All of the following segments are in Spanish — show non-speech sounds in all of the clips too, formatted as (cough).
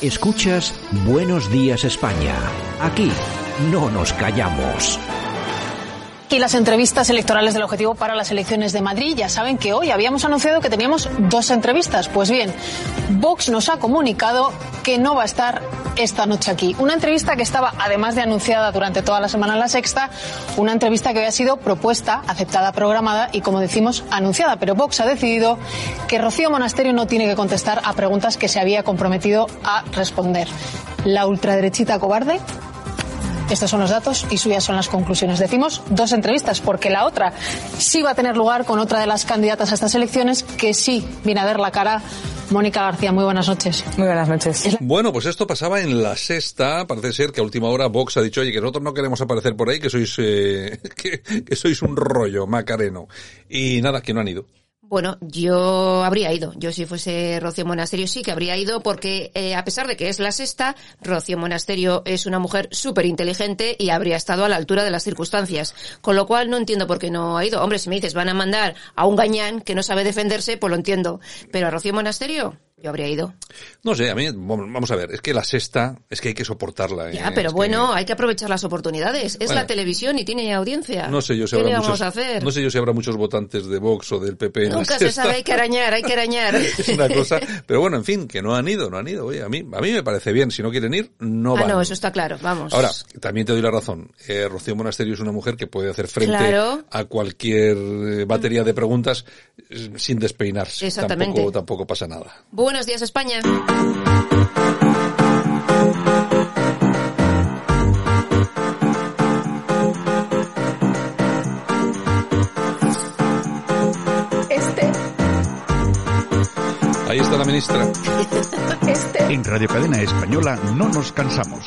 Escuchas Buenos Días España. Aquí no nos callamos. Y las entrevistas electorales del objetivo para las elecciones de Madrid. Ya saben que hoy habíamos anunciado que teníamos dos entrevistas. Pues bien, Vox nos ha comunicado que no va a estar esta noche aquí. Una entrevista que estaba, además de anunciada durante toda la semana en la sexta, una entrevista que había sido propuesta, aceptada, programada y, como decimos, anunciada. Pero Vox ha decidido que Rocío Monasterio no tiene que contestar a preguntas que se había comprometido a responder. La ultraderechita cobarde estos son los datos y suyas son las conclusiones. Decimos dos entrevistas porque la otra sí va a tener lugar con otra de las candidatas a estas elecciones que sí viene a ver la cara Mónica García, muy buenas noches. Muy buenas noches. Bueno, pues esto pasaba en la sexta. Parece ser que a última hora Vox ha dicho, oye, que nosotros no queremos aparecer por ahí, que sois, eh, (laughs) que, que sois un rollo macareno. Y nada, que no han ido. Bueno, yo habría ido. Yo si fuese Rocío Monasterio sí que habría ido porque eh, a pesar de que es la sexta, Rocío Monasterio es una mujer súper inteligente y habría estado a la altura de las circunstancias. Con lo cual no entiendo por qué no ha ido. Hombre, si me dices van a mandar a un gañán que no sabe defenderse, pues lo entiendo. Pero a Rocío Monasterio yo habría ido. No sé, a mí, vamos a ver, es que la sexta, es que hay que soportarla. ¿eh? Ya, pero Es bueno, que- hay que aprovechar las oportunidades. Es Bueno. la televisión y tiene audiencia. No sé yo si ¿Qué habrá le muchos, vamos a hacer? no sé yo si habrá muchos votantes de Vox o del PP en la Nunca se sexta. sabe, hay que arañar, hay que arañar. (laughs) Es una cosa, pero bueno, en fin, que no han ido, no han ido. Oye, a mí, a mí me parece bien. Si no quieren ir, no ah, van. no, eso está claro, vamos. Ahora, también te doy la razón. Eh, Rocío Monasterio es una mujer que puede hacer frente Claro. a cualquier eh, batería de preguntas eh, sin despeinarse. Exactamente. Tampoco, tampoco pasa nada. Buenos días, España. Este, Ahí está la ministra. este, En Radio Cadena Española no nos cansamos.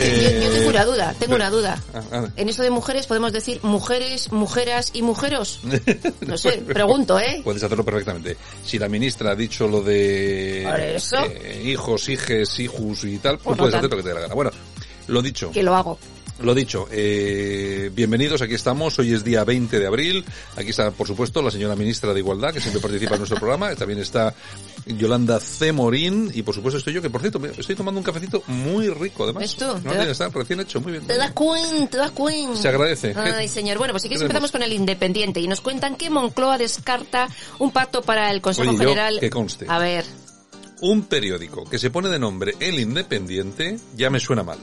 Yo, eh, yo tengo una duda, tengo una duda. Ah. En eso de mujeres podemos decir mujeres, mujeras y mujeros. (laughs) No sé, pregunto, ¿eh? Puedes hacerlo perfectamente. Si la ministra ha dicho lo de eso. eh, hijos, hijes, hijos y tal, pues Pues no puedes hacer lo que te dé la gana. Bueno, lo dicho. Que lo hago. Lo dicho, eh, bienvenidos, aquí estamos, hoy es día 20 de abril, aquí está, por supuesto, la señora ministra de Igualdad, que siempre participa en nuestro programa, también está Yolanda C. Morín, y por supuesto estoy yo, que por cierto, estoy tomando un cafecito muy rico, además. ¿Ves tú? No, da- está recién hecho, muy bien. Te das cuenta, te das cuenta. Se agradece. Ay, ¿Qué- señor. Bueno, pues si quieres empezamos con el Independiente y nos cuentan que Moncloa descarta un pacto para el Consejo Oye, yo, General. que conste. A ver, Un periódico que se pone de nombre El Independiente ya me suena mal.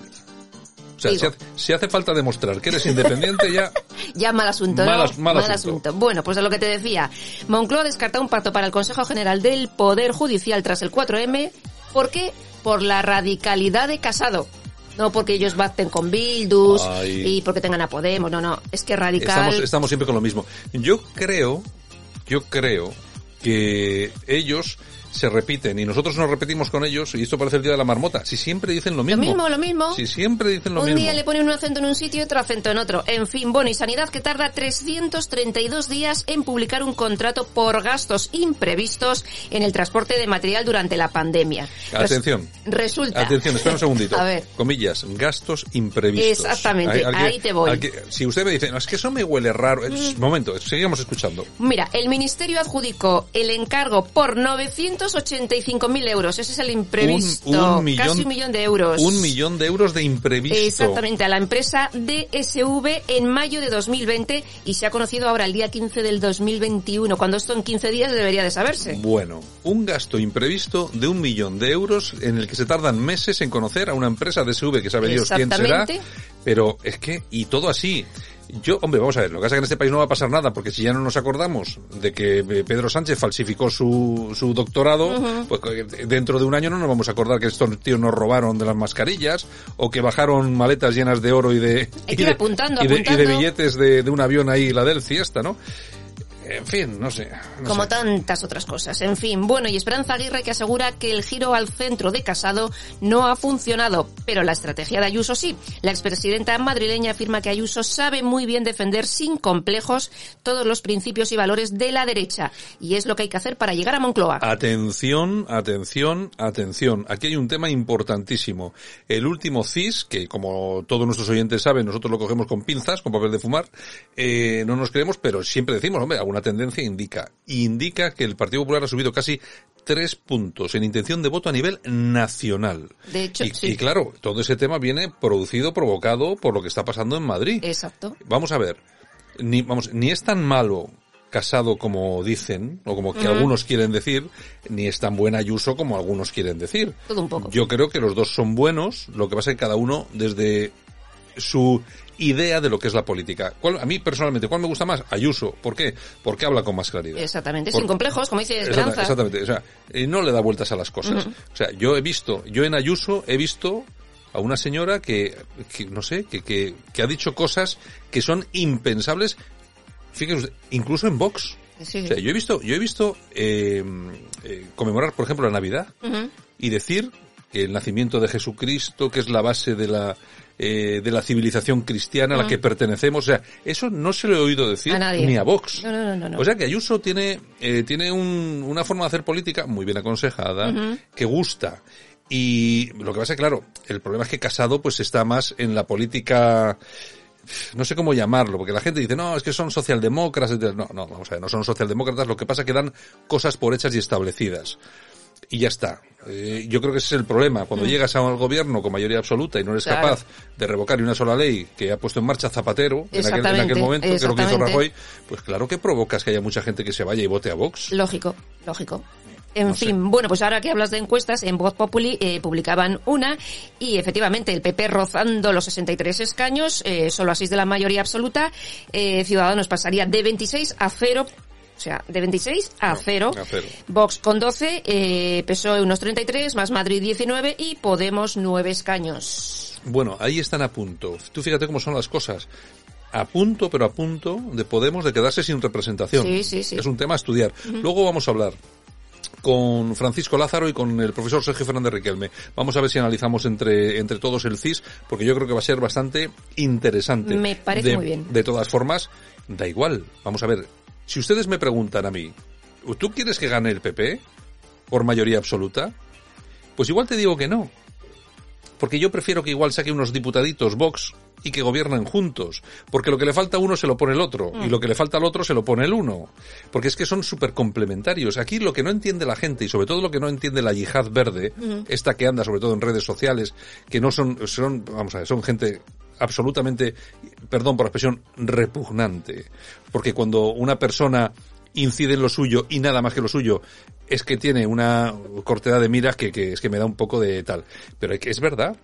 O sea, si hace, si hace falta demostrar que eres independiente ya... (laughs) ya mal asunto, ¿no? Mal as- mal asunto. Bueno, pues de lo que te decía. Moncloa descarta un pacto para el Consejo General del Poder Judicial tras el 4M. ¿Por qué? Por la radicalidad de Casado. No porque ellos baten con Bildus Ay. y porque tengan a Podemos. No, no. Es que radical... Estamos, estamos siempre con lo mismo. Yo creo, yo creo que ellos se repiten y nosotros nos repetimos con ellos y esto parece el día de la marmota. Si siempre dicen lo Lo mismo. mismo, lo mismo. Si siempre dicen lo un mismo. día le ponen un acento en un sitio y otro acento en otro. En fin, bueno, y Sanidad que tarda 332 días en publicar un contrato por gastos imprevistos en el transporte de material durante la pandemia. Atención. resulta. Atención, espera un segundito. A ver. Comillas, gastos imprevistos. Exactamente, ahí te voy. Mm. que- si usted me dice, no, es que eso me huele raro. Eh, Momento, seguimos escuchando. Mira, el Ministerio adjudicó el encargo por 985.000 euros. Ese es el imprevisto. Un, un millón, Casi un millón de euros. Un millón de euros de imprevisto. Exactamente, a la empresa DSV en mayo de 2020 y se ha conocido ahora el día 15 del 2021, cuando esto en 15 días debería de saberse. Bueno, un gasto imprevisto de un millón de euros en el que se tardan meses en conocer a una empresa de SV que sabe Dios quién será. Exactamente. Pero es que, y todo así. Yo, hombre, vamos a ver, lo que pasa es que en este país no va a pasar nada, porque si ya no nos acordamos de que eh, Pedro Sánchez falsificó su, su doctorado, pues eh, dentro de un año no nos vamos a acordar que estos tíos nos robaron de las mascarillas, o que bajaron maletas llenas de oro y de, y que ir de, apuntando, y de- y de apuntando. billetes de, de un avión ahí, la del fiesta, ¿no? En fin, no sé. no Como sé. tantas otras cosas. En fin, bueno, y Esperanza Aguirre que asegura que el giro al centro de Casado no ha funcionado, pero la estrategia de Ayuso sí. La expresidenta madrileña afirma que Ayuso sabe muy bien defender sin complejos todos los principios y valores de la derecha, y es lo que hay que hacer para llegar a Moncloa. Atención, atención, atención. Aquí hay un tema importantísimo. El último CIS, que como todos nuestros oyentes saben, nosotros lo cogemos con pinzas, con papel de fumar, eh, no nos creemos, pero siempre decimos, hombre, alguna tendencia indica. Indica que el Partido Popular ha subido casi tres puntos en intención de voto a nivel nacional. De hecho, y, sí. y claro, todo ese tema viene producido, provocado por lo que está pasando en Madrid. Exacto. Vamos a ver, ni, vamos, ni es tan malo casado como dicen, o como que algunos quieren decir, ni es tan buen Ayuso como algunos quieren decir. Todo un poco. Yo creo que los dos son buenos, lo que pasa es que cada uno desde su idea de lo que es la política. ¿Cuál- a mí personalmente, ¿cuál me gusta más? Ayuso. ¿Por qué? Porque habla con más claridad. Exactamente, Por- sin complejos, como dice Esperanza. Exactamente, o sea, eh, no le da vueltas a las cosas. O sea, yo he visto, yo en Ayuso he visto a una señora que, que no sé, que, que, que ha dicho cosas que son impensables, fíjense, incluso en Vox. Sí, O sea, yo he visto, yo he visto eh, eh, conmemorar, por ejemplo, la Navidad y decir que el nacimiento de Jesucristo, que es la base de la eh, de la civilización cristiana a la que pertenecemos, o sea, eso no se lo he oído decir A nadie. ni a Vox. No, no, no, no. O sea que Ayuso tiene eh, tiene un- una forma de hacer política muy bien aconsejada, que gusta. Y lo que pasa claro, el problema es que Casado pues está más en la política no sé cómo llamarlo, porque la gente dice, no, es que son socialdemócratas, etc. No, no, vamos a ver, no son socialdemócratas, lo que pasa es que dan cosas por hechas y establecidas. Y ya está. Eh, yo creo que ese es el problema. Cuando llegas al gobierno con mayoría absoluta y no eres Mm. Claro. capaz de revocar ni una sola ley que ha puesto en marcha Zapatero en aquel, en aquel Exactamente, momento, que es lo que hizo. Rajoy, pues claro que provocas que haya mucha gente que se vaya y vote a Vox. Lógico, lógico. En No sé. fin, bueno, pues ahora que hablas de encuestas, en Voz Populi eh, publicaban una y efectivamente el PP rozando los 63 escaños, eh, solo a 6 de la mayoría absoluta, eh, Ciudadanos pasaría de 26 a 0, o sea, de 26 a No, 0. a cero. Vox con 12, eh, PSOE unos 33, más Madrid 19 y Podemos 9 escaños. Bueno, ahí están a punto. Tú fíjate cómo son las cosas. A punto, pero a punto de Podemos de quedarse sin representación. Sí, sí, sí. Es un tema a estudiar. Luego vamos a hablar con Francisco Lázaro y con el profesor Sergio Fernández Riquelme. Vamos a ver si analizamos entre, entre todos el CIS, porque yo creo que va a ser bastante interesante. Me parece De- muy bien. De todas formas, da igual. Vamos a ver. Si ustedes me preguntan a mí, ¿tú quieres que gane el PP por mayoría absoluta? Pues igual te digo que no. Porque yo prefiero que igual saque unos diputaditos Vox y que gobiernen juntos. Porque lo que le falta a uno se lo pone el otro. Mm. Y lo que le falta al otro se lo pone el uno. Porque es que son súper complementarios. Aquí lo que no entiende la gente y sobre todo lo que no entiende la yihad verde, esta que anda sobre todo en redes sociales, que no son, son, vamos a ver, son gente absolutamente, perdón por la expresión, repugnante. Porque cuando una persona incide en lo suyo y nada más que lo suyo es que tiene una cortedad de miras que, que es que me da un poco de tal. Pero es verdad.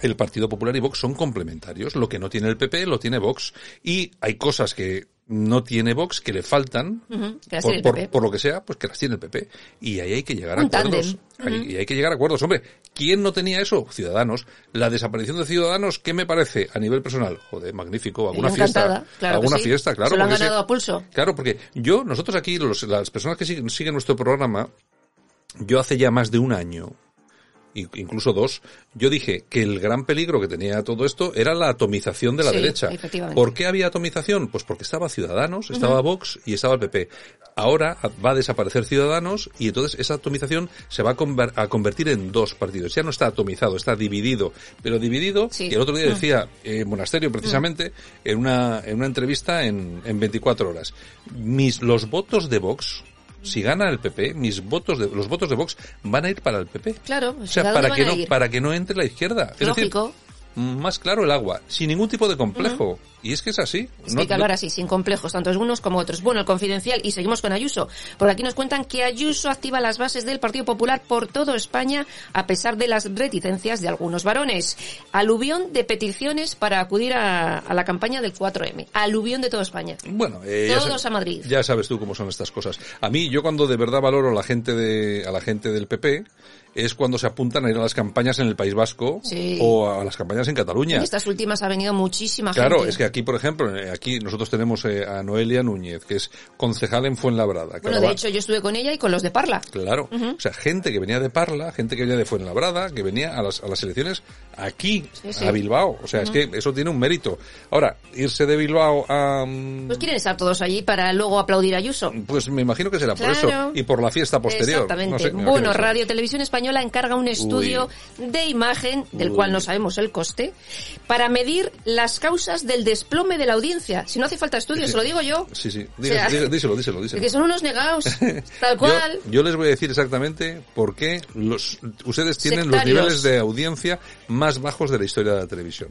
El Partido Popular y Vox son complementarios. Lo que no tiene el PP lo tiene Vox. Y hay cosas que no tiene Vox que le faltan por, por- lo que sea, pues que las tiene el PP. Y ahí hay que llegar a acuerdos. Y hay que llegar a acuerdos. Hombre, ¿quién no tenía eso? Ciudadanos. La desaparición de Ciudadanos, ¿qué me parece a nivel personal? Joder, magnífico. Alguna fiesta. claro alguna sí. fiesta, claro. Se lo han ganado a pulso. Claro, porque yo, nosotros aquí, los- las personas que siguen, siguen nuestro programa, yo hace ya más de un año, incluso dos, yo dije que el gran peligro que tenía todo esto era la atomización de la Sí, derecha. ¿Por qué había atomización? Pues porque estaba Ciudadanos, estaba Vox y estaba el PP. Ahora va a desaparecer Ciudadanos y entonces esa atomización se va a, conver- a convertir en dos partidos. Ya no está atomizado, está dividido. Pero dividido, Sí. y el otro día decía eh, Monasterio precisamente en una, en una entrevista en, en 24 horas. Mis, los votos de Vox, si gana el PP, mis votos de, los votos de Vox van a ir para el PP. Claro, O sea, ¿a dónde para que no, para que no entre la izquierda. Es decir, Lógico. Más claro el agua, sin ningún tipo de complejo. Y es que es así. Es que hay que hablar así, sin complejos, tanto unos como otros. Bueno, el confidencial, y seguimos con Ayuso, porque aquí nos cuentan que Ayuso activa las bases del Partido Popular por todo España, a pesar de las reticencias de algunos varones. Aluvión de peticiones para acudir a, a la campaña del 4M. Aluvión de toda España. Bueno, eh, ya Todos a Madrid. Ya sabes tú cómo son estas cosas. A mí, yo cuando de verdad valoro a la gente de, a la gente del PP, es cuando se apuntan a ir a las campañas en el País Vasco Sí. o a las campañas en Cataluña. En estas últimas ha venido muchísima Claro, gente. es que aquí, por ejemplo, eh, aquí nosotros tenemos eh, a Noelia Núñez, que es concejal en Fuenlabrada. Bueno, de va- hecho, yo estuve con ella y con los de Parla. Claro. O sea, gente que venía de Parla, gente que venía de Fuenlabrada, que venía a las, a las elecciones aquí, Sí, sí. a Bilbao. O sea, es que eso tiene un mérito. Ahora, irse de Bilbao a... mm, Pues quieren estar todos allí para luego aplaudir a Ayuso. Pues me imagino que será por Claro. eso. Y por la fiesta posterior. Exactamente. No sé, bueno. Radio Televisión Española encarga un estudio de imagen, del Uy. cual no sabemos el coste, para medir las causas del desplome de la audiencia. Si no hace falta estudio, se lo digo yo. Sí, sí. O sea, Diga- diga- díselo, díselo, díselo. Que son unos negados, (laughs) tal cual. Yo, yo les voy a decir exactamente por qué los, ustedes tienen los niveles de audiencia más bajos de la historia de la televisión.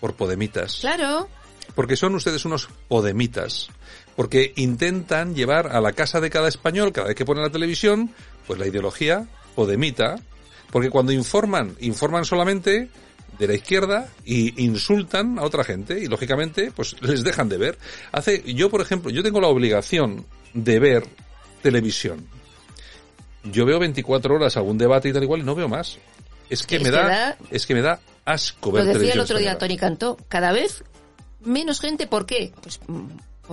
Por podemitas. Claro. Porque son ustedes unos podemitas. Porque intentan llevar a la casa de cada español, cada vez que ponen la televisión, pues la ideología podemita. Porque cuando informan, informan solamente de la izquierda y insultan a otra gente y lógicamente pues les dejan de ver. Hace yo por ejemplo, yo tengo la obligación de ver televisión. Yo veo 24 horas algún debate y tal igual y no veo más. Es que me da, da- es que me da asco ver Lo decía el otro día. Tony Cantó. Cada vez menos gente, ¿por qué? Pues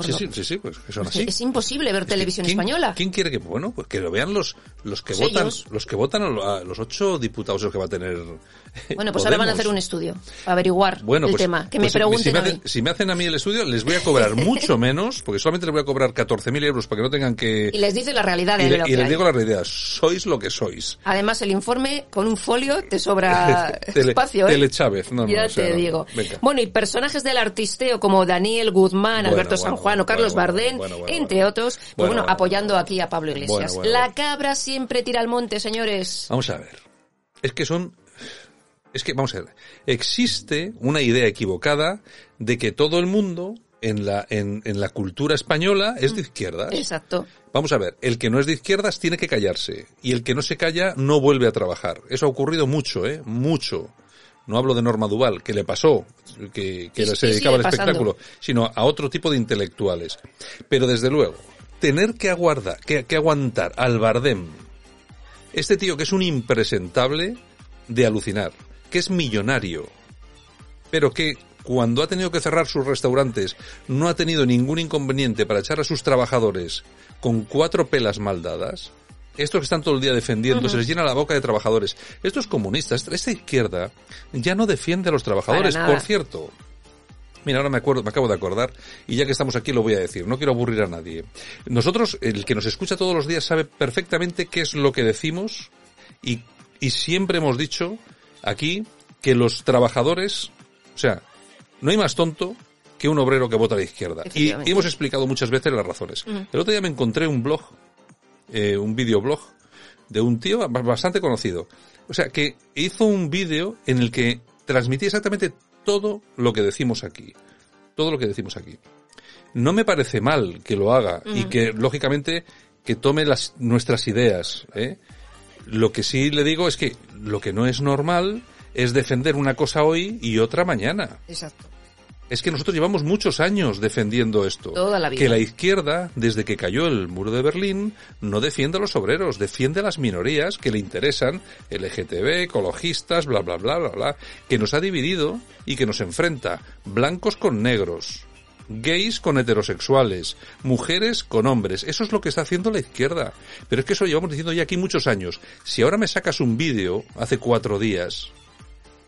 Sí, lo- sí, sí, sí, pues que son pues así. es imposible ver Es que, televisión ¿quién- española. ¿Quién quiere que, bueno, pues que lo vean los, los que Pues votan, ellos. los que votan a lo- a los ocho diputados los que va a tener. Bueno, pues ahora van a hacer un estudio para averiguar Bueno, el pues, tema. Que pues me si- pregunten si, me hacen, si me hacen a mí el estudio, les voy a cobrar (laughs) mucho menos, porque solamente les voy a cobrar 14.000 euros para que no tengan que... Y les dice la realidad de y le- lo y que les hay. digo la realidad, sois lo que sois. Además, el informe con un folio te sobra (laughs) Tele- espacio, ¿eh? Tele Chávez, no, no, ya o sea, te digo. Bueno, y personajes del artisteo como Daniel Guzmán, Bueno, Alberto bueno, San Juan o Carlos Bardén, entre otros, pues Bueno, apoyando aquí a Pablo Iglesias. La cabra siempre tira al monte, señores. Vamos a ver. Es que son... Es que, vamos a ver. Existe una idea equivocada de que todo el mundo en la, en, en la cultura española es de izquierdas. Exacto. Vamos a ver, el que no es de izquierdas tiene que callarse y el que no se calla no vuelve a trabajar. Eso ha ocurrido mucho, ¿eh? Mucho. No hablo de Norma Duval, que le pasó, que, que Y- se dedicaba al pasando. espectáculo, sino a otro tipo de intelectuales. Pero desde luego, tener que aguardar, que, que aguantar al Bardem, este tío que es un impresentable de alucinar, que es millonario, pero que cuando ha tenido que cerrar sus restaurantes no ha tenido ningún inconveniente para echar a sus trabajadores con cuatro pelas mal dadas, estos que están todo el día defendiendo, se les llena la boca de trabajadores. Estos comunistas, esta izquierda, ya no defiende a los trabajadores. Por cierto, Mira, ahora me acuerdo, me acabo de acordar, y ya que estamos aquí lo voy a decir, no quiero aburrir a nadie. Nosotros, el que nos escucha todos los días sabe perfectamente qué es lo que decimos y, y siempre hemos dicho aquí que los trabajadores, o sea, no hay más tonto que un obrero que vota a la izquierda. Y, hemos explicado muchas veces las razones. El otro día me encontré un blog, eh, un videoblog, de un tío ba- bastante conocido. O sea, que hizo un vídeo en el que transmitía exactamente todo lo que decimos aquí. Todo lo que decimos aquí. No me parece mal que lo haga y que, lógicamente, que tome las, nuestras ideas, ¿eh? Lo que sí le digo es que lo que no es normal es defender una cosa hoy y otra mañana. Exacto. Es que nosotros llevamos muchos años defendiendo esto. Toda la vida. Que la izquierda, desde que cayó el muro de Berlín, no defiende a los obreros, defiende a las minorías que le interesan, LGTB, ecologistas, bla, bla, bla, bla, bla, que nos ha dividido y que nos enfrenta blancos con negros, gays con heterosexuales, mujeres con hombres. Eso es lo que está haciendo la izquierda. Pero es que eso llevamos diciendo ya aquí muchos años. Si ahora me sacas un vídeo hace cuatro días,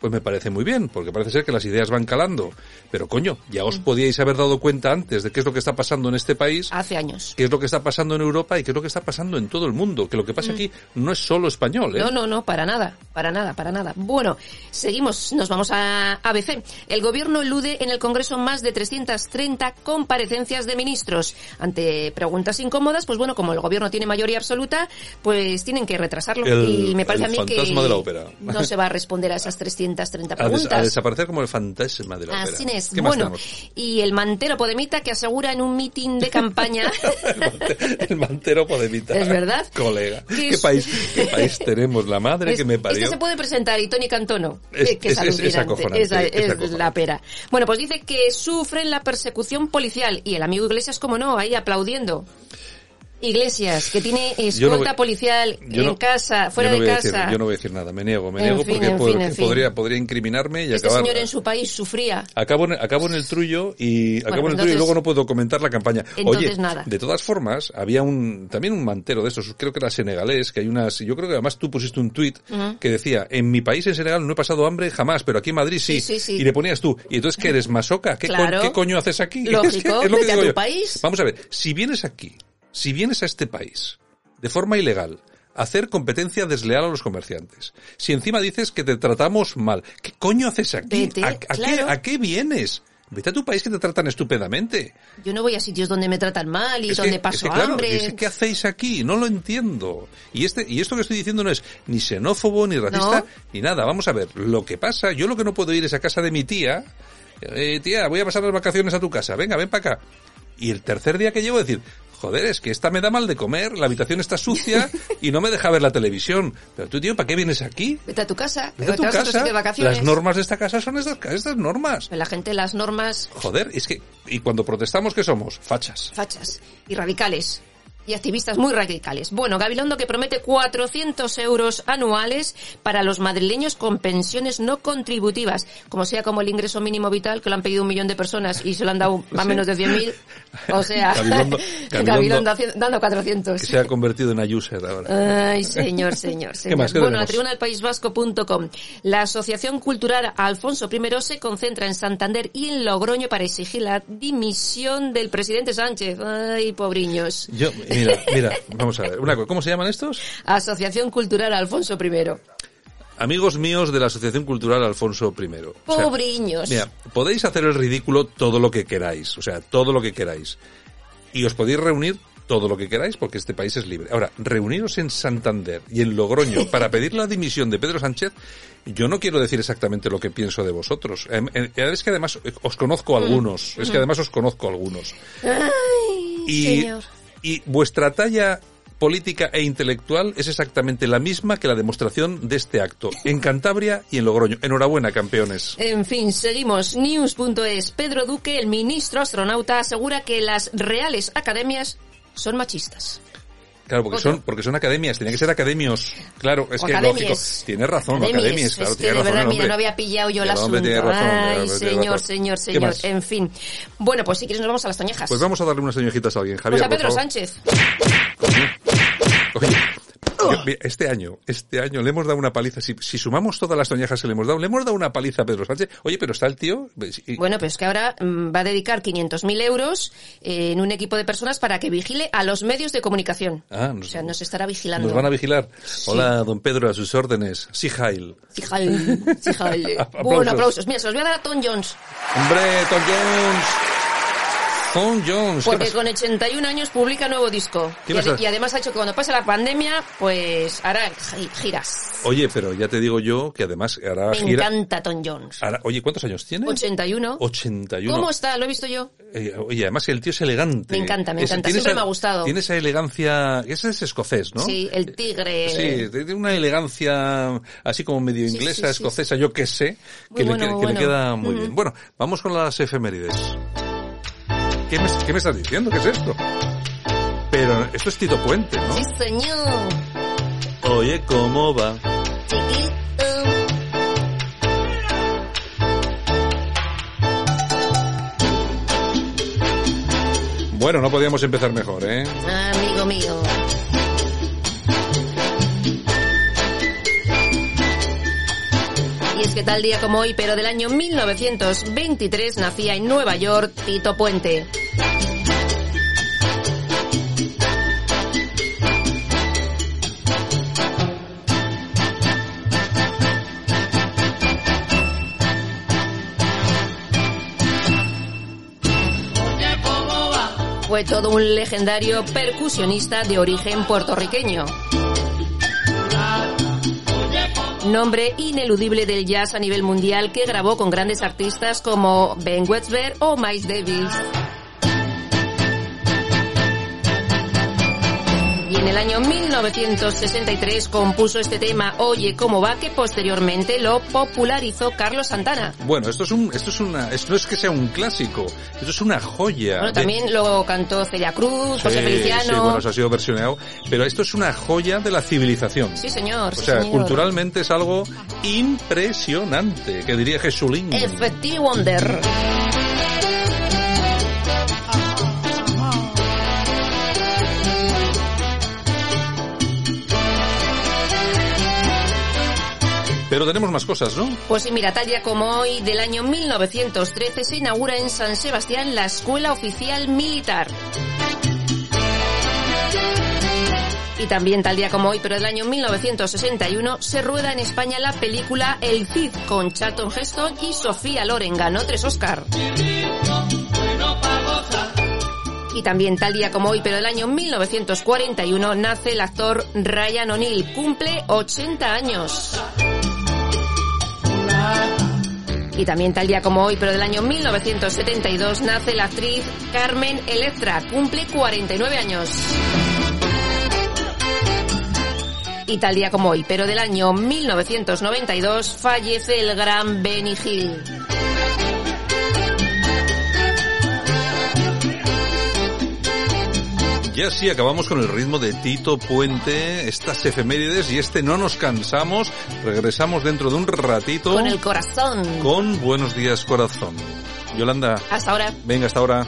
pues me parece muy bien, porque parece ser que las ideas van calando. Pero coño, ya os podíais haber dado cuenta antes de qué es lo que está pasando en este país, Hace años. qué es lo que está pasando en Europa y qué es lo que está pasando en todo el mundo. Que lo que pasa aquí no es solo español, ¿eh? No, no, no, para nada, para nada, para nada. Bueno, seguimos, nos vamos a ABC. El gobierno elude en el Congreso más de 330 comparecencias de ministros. Ante preguntas incómodas, pues bueno, como el gobierno tiene mayoría absoluta, pues tienen que retrasarlo. El- y me parece el a mí que de la ópera. no se va a responder a esas 330 (laughs) 230 A, des- preguntas. a desaparecer como el fantasma de la ópera. Así es. ¿Qué más Bueno, y el mantero Podemita que asegura en un mitin de campaña (laughs) El mante- el mantero Podemita. Es verdad. Colega. ¿Qué es- país, qué (laughs) país tenemos? La madre Es- que me parió. Este se puede presentar y Tony Cantono, Es- que, que es, es- es- es acojonante, Esa es es acojonante. la pera. Bueno, pues dice que sufren la persecución policial y el amigo Iglesias, como no, ahí aplaudiendo. Iglesias, que tiene no escolta voy- policial en no- casa, fuera no de casa. decir- yo no voy a decir nada, me niego, me En niego fin, porque en pod- fin, en fin. podría, podría incriminarme y este acabar... señor en su país sufría. Acabo en, acabo en el trullo y acabo en el trullo y luego no puedo comentar la campaña. Entonces Oye, nada. de todas formas, había un también un mantero de estos, creo que era senegalés, que hay unas, yo creo que además tú pusiste un tuit que decía, en mi país en Senegal no he pasado hambre jamás, pero aquí en Madrid sí. Sí, sí, sí. Y le ponías tú, y entonces ¿qué eres masoca? ¿Qué, co-. ¿qué coño haces aquí? (laughs) Lógico, Es, que- es lo que vete a digo tu yo. país. Vamos a ver, si vienes aquí, si vienes a este país de forma ilegal, a hacer competencia desleal a los comerciantes. Si encima dices que te tratamos mal, ¿qué coño haces aquí? Vete, ¿A, a qué. ¿A qué vienes? Vete a tu país que te tratan estupendamente. Yo no voy a sitios donde me tratan mal y Es donde que- paso es que, claro, hambre. es ¿Qué hacéis aquí? No lo entiendo. Y este y esto que estoy diciendo no es ni xenófobo, ni racista, No. ni nada. Vamos a ver, lo que pasa, yo lo que no puedo ir es a casa de mi tía. Eh, tía, voy a pasar las vacaciones a tu casa. Venga, ven para acá. Y el tercer día que llego decir, joder, es que esta me da mal de comer, la habitación está sucia y no me deja ver la televisión. Pero tú, tío, ¿para qué vienes aquí? Vete a tu casa, Vete a tu casa. de vacaciones. Las normas de esta casa son estas, estas normas. La gente, las normas Joder, es que, y cuando protestamos, ¿qué somos? Fachas. fachas y radicales. Y activistas muy radicales. Bueno, Gabilondo que promete 400 euros anuales para los madrileños con pensiones no contributivas, como sea como el ingreso mínimo vital, que lo han pedido un millón de personas y se lo han dado a menos de 100.000. O sea, Gabilondo- (laughs) Gabilondo- Gabilondo haci- dando 400. Que se ha convertido en ayuser ahora. Ay, señor, señor, señor. más? ¿Qué bueno, la tenemos? tribuna del País Vasco.com. La Asociación Cultural Alfonso I se concentra en Santander y en Logroño para exigir la dimisión del presidente Sánchez. Ay, pobriños. Yo, mira, mira, vamos a ver. Una cosa, ¿cómo se llaman estos? Asociación Cultural Alfonso I. Amigos míos de la Asociación Cultural Alfonso I. O sea, Pobriños. mira, podéis hacer el ridículo todo lo que queráis, o sea, todo lo que queráis. Y os podéis reunir todo lo que queráis porque este país es libre. Ahora, reuniros en Santander y en Logroño (laughs) para pedir la dimisión de Pedro Sánchez, yo no quiero decir exactamente lo que pienso de vosotros. Em, em, Es que además os conozco a algunos, es que además os conozco a algunos. Ay, Y, señor. Y vuestra talla política e intelectual es exactamente la misma que la demostración de este acto en Cantabria y en Logroño. Enhorabuena, campeones. En fin, seguimos. News.es. Pedro Duque, el ministro astronauta, asegura que las reales academias son machistas. Claro, porque son, porque son academias, tenía que ser academios. Claro, es O que es academias. lógico. Tienes razón, Academias. academias, claro, es que tiene de razón verdad, mira, no había pillado yo el, El asunto. hombre tiene razón, el Ay, tiene señor, razón. señor, ¿Qué señor. En fin. Bueno, pues si quieres nos vamos a las toñejas. Pues vamos a darle unas toñejitas a alguien, Javier. Pues a por Pedro favor. Sánchez. Yo- este año, este año le hemos dado una paliza. Si, si sumamos todas las toñejas que le hemos dado, le hemos dado una paliza a Pedro Sánchez. Oye, pero está el tío. y- Bueno, pues que ahora mm, va a dedicar 500.000 euros eh, en un equipo de personas para que vigile a los medios de comunicación. Ah, o nos- sea, nos estará vigilando. Nos van a vigilar. Hola, don Pedro, a sus órdenes. Sí, Jail. (laughs) Aplausos. Bueno, aplausos. Mira, se los voy a dar a Tom Jones. Hombre, Tom Jones. Tom Jones. ¿qué Porque con 81 años publica nuevo disco. ¿Qué Y, además ha hecho que cuando pase la pandemia, pues hará gi- giras. Oye, pero ya te digo yo que además hará Me gira. encanta Tom Jones. hará- oye, ¿cuántos años tiene? 81. 81. ¿Cómo está? Lo he visto yo. Eh, oye, además el tío es elegante. Me encanta, me encanta. Siempre esa- me ha gustado. Tiene esa elegancia, ese es escocés, ¿no? Sí, el tigre. Sí, tiene una elegancia así como medio Sí, inglesa, sí, sí, escocesa, yo qué sé, que, le, bueno, que queda muy Mm. bien. Bueno, vamos con las efemérides. ¿Qué me, qué me estás diciendo? ¿Qué es esto? Pero esto es Tito Puente, ¿no? Sí, señor. Oye, ¿cómo va? Chiquito. Bueno, no podíamos empezar mejor, ¿eh? Amigo mío. Que tal día como hoy, pero del año 1923, nacía en Nueva York Tito Puente. Fue todo un legendario percusionista de origen puertorriqueño. Nombre ineludible del jazz a nivel mundial que grabó con grandes artistas como Ben Wetzberg o Miles Davis. En el año 1963 compuso este tema Oye cómo va que posteriormente lo popularizó Carlos Santana. Bueno, esto es un, esto es una, esto no es que sea un clásico, esto es una joya. Bueno, de- también lo cantó Celia Cruz, José Feliciano. Sí, bueno, eso ha sido versionado, pero esto es una joya de la civilización. Sí, señor. O sí, sea, señor. culturalmente es algo impresionante, que diría Jesulín. Effective Wonder. Pero tenemos más cosas, ¿no? Pues sí, mira, tal día como hoy, del año 1913, se inaugura en San Sebastián la Escuela Oficial Militar. Y también tal día como hoy, pero del año 1961, se rueda en España la película El Cid con Charlton Heston y Sofía Loren. Ganó tres Oscar. Y también tal día como hoy, pero del año 1941, nace el actor Ryan O'Neill. Cumple 80 años. Y también tal día como hoy, pero del año 1972, nace la actriz Carmen Electra. Cumple 49 años. Y tal día como hoy, pero del año 1992, fallece el gran Benny Hill. Y así acabamos con el ritmo de Tito Puente, estas efemérides y este no nos cansamos. Regresamos dentro de un ratito Con el corazón. con Buenos Días Corazón. Yolanda, Hasta ahora. venga hasta ahora.